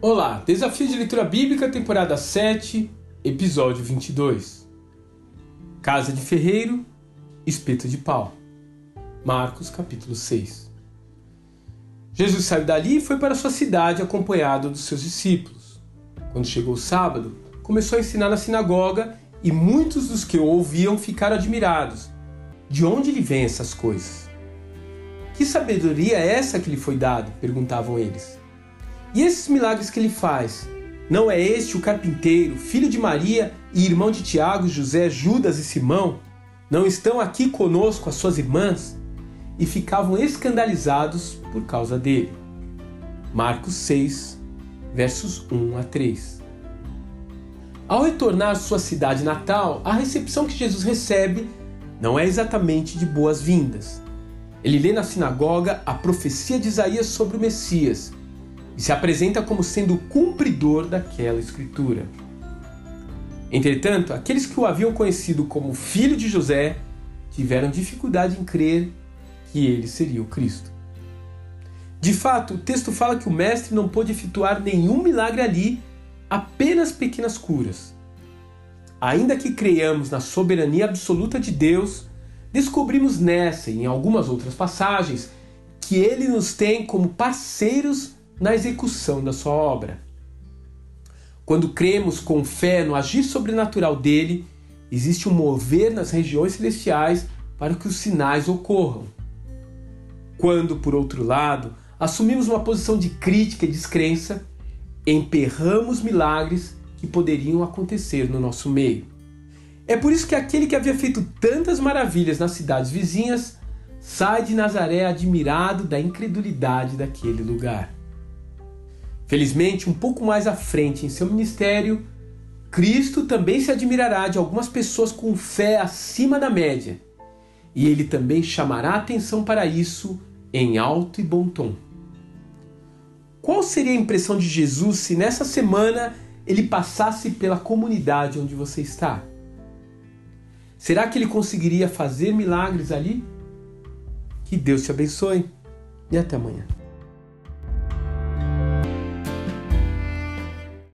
Olá, Desafio de Leitura Bíblica, temporada 7, episódio 22. Casa de Ferreiro, espeto de pau. Marcos, capítulo 6. Jesus saiu dali e foi para sua cidade acompanhado dos seus discípulos. Quando chegou o sábado, começou a ensinar na sinagoga e muitos dos que o ouviam ficaram admirados. De onde lhe vêm essas coisas? Que sabedoria é essa que lhe foi dada? perguntavam eles. E esses milagres que ele faz? Não é este o carpinteiro, filho de Maria e irmão de Tiago, José, Judas e Simão? Não estão aqui conosco as suas irmãs? E ficavam escandalizados por causa dele. Marcos 6, versos 1 a 3. Ao retornar à sua cidade natal, a recepção que Jesus recebe não é exatamente de boas-vindas. Ele lê na sinagoga a profecia de Isaías sobre o Messias e se apresenta como sendo o cumpridor daquela escritura. Entretanto, aqueles que o haviam conhecido como filho de José tiveram dificuldade em crer que ele seria o Cristo. De fato, o texto fala que o mestre não pôde efetuar nenhum milagre ali, apenas pequenas curas. Ainda que creiamos na soberania absoluta de Deus, descobrimos nessa e em algumas outras passagens que ele nos tem como parceiros na execução da sua obra. Quando cremos com fé no agir sobrenatural dele, existe um mover nas regiões celestiais para que os sinais ocorram. Quando, por outro lado, assumimos uma posição de crítica e descrença, emperramos milagres que poderiam acontecer no nosso meio. É por isso que aquele que havia feito tantas maravilhas nas cidades vizinhas sai de Nazaré admirado da incredulidade daquele lugar. Felizmente, um pouco mais à frente em seu ministério, Cristo também se admirará de algumas pessoas com fé acima da média, e ele também chamará atenção para isso em alto e bom tom. Qual seria a impressão de Jesus se nessa semana ele passasse pela comunidade onde você está? Será que ele conseguiria fazer milagres ali? Que Deus te abençoe e até amanhã.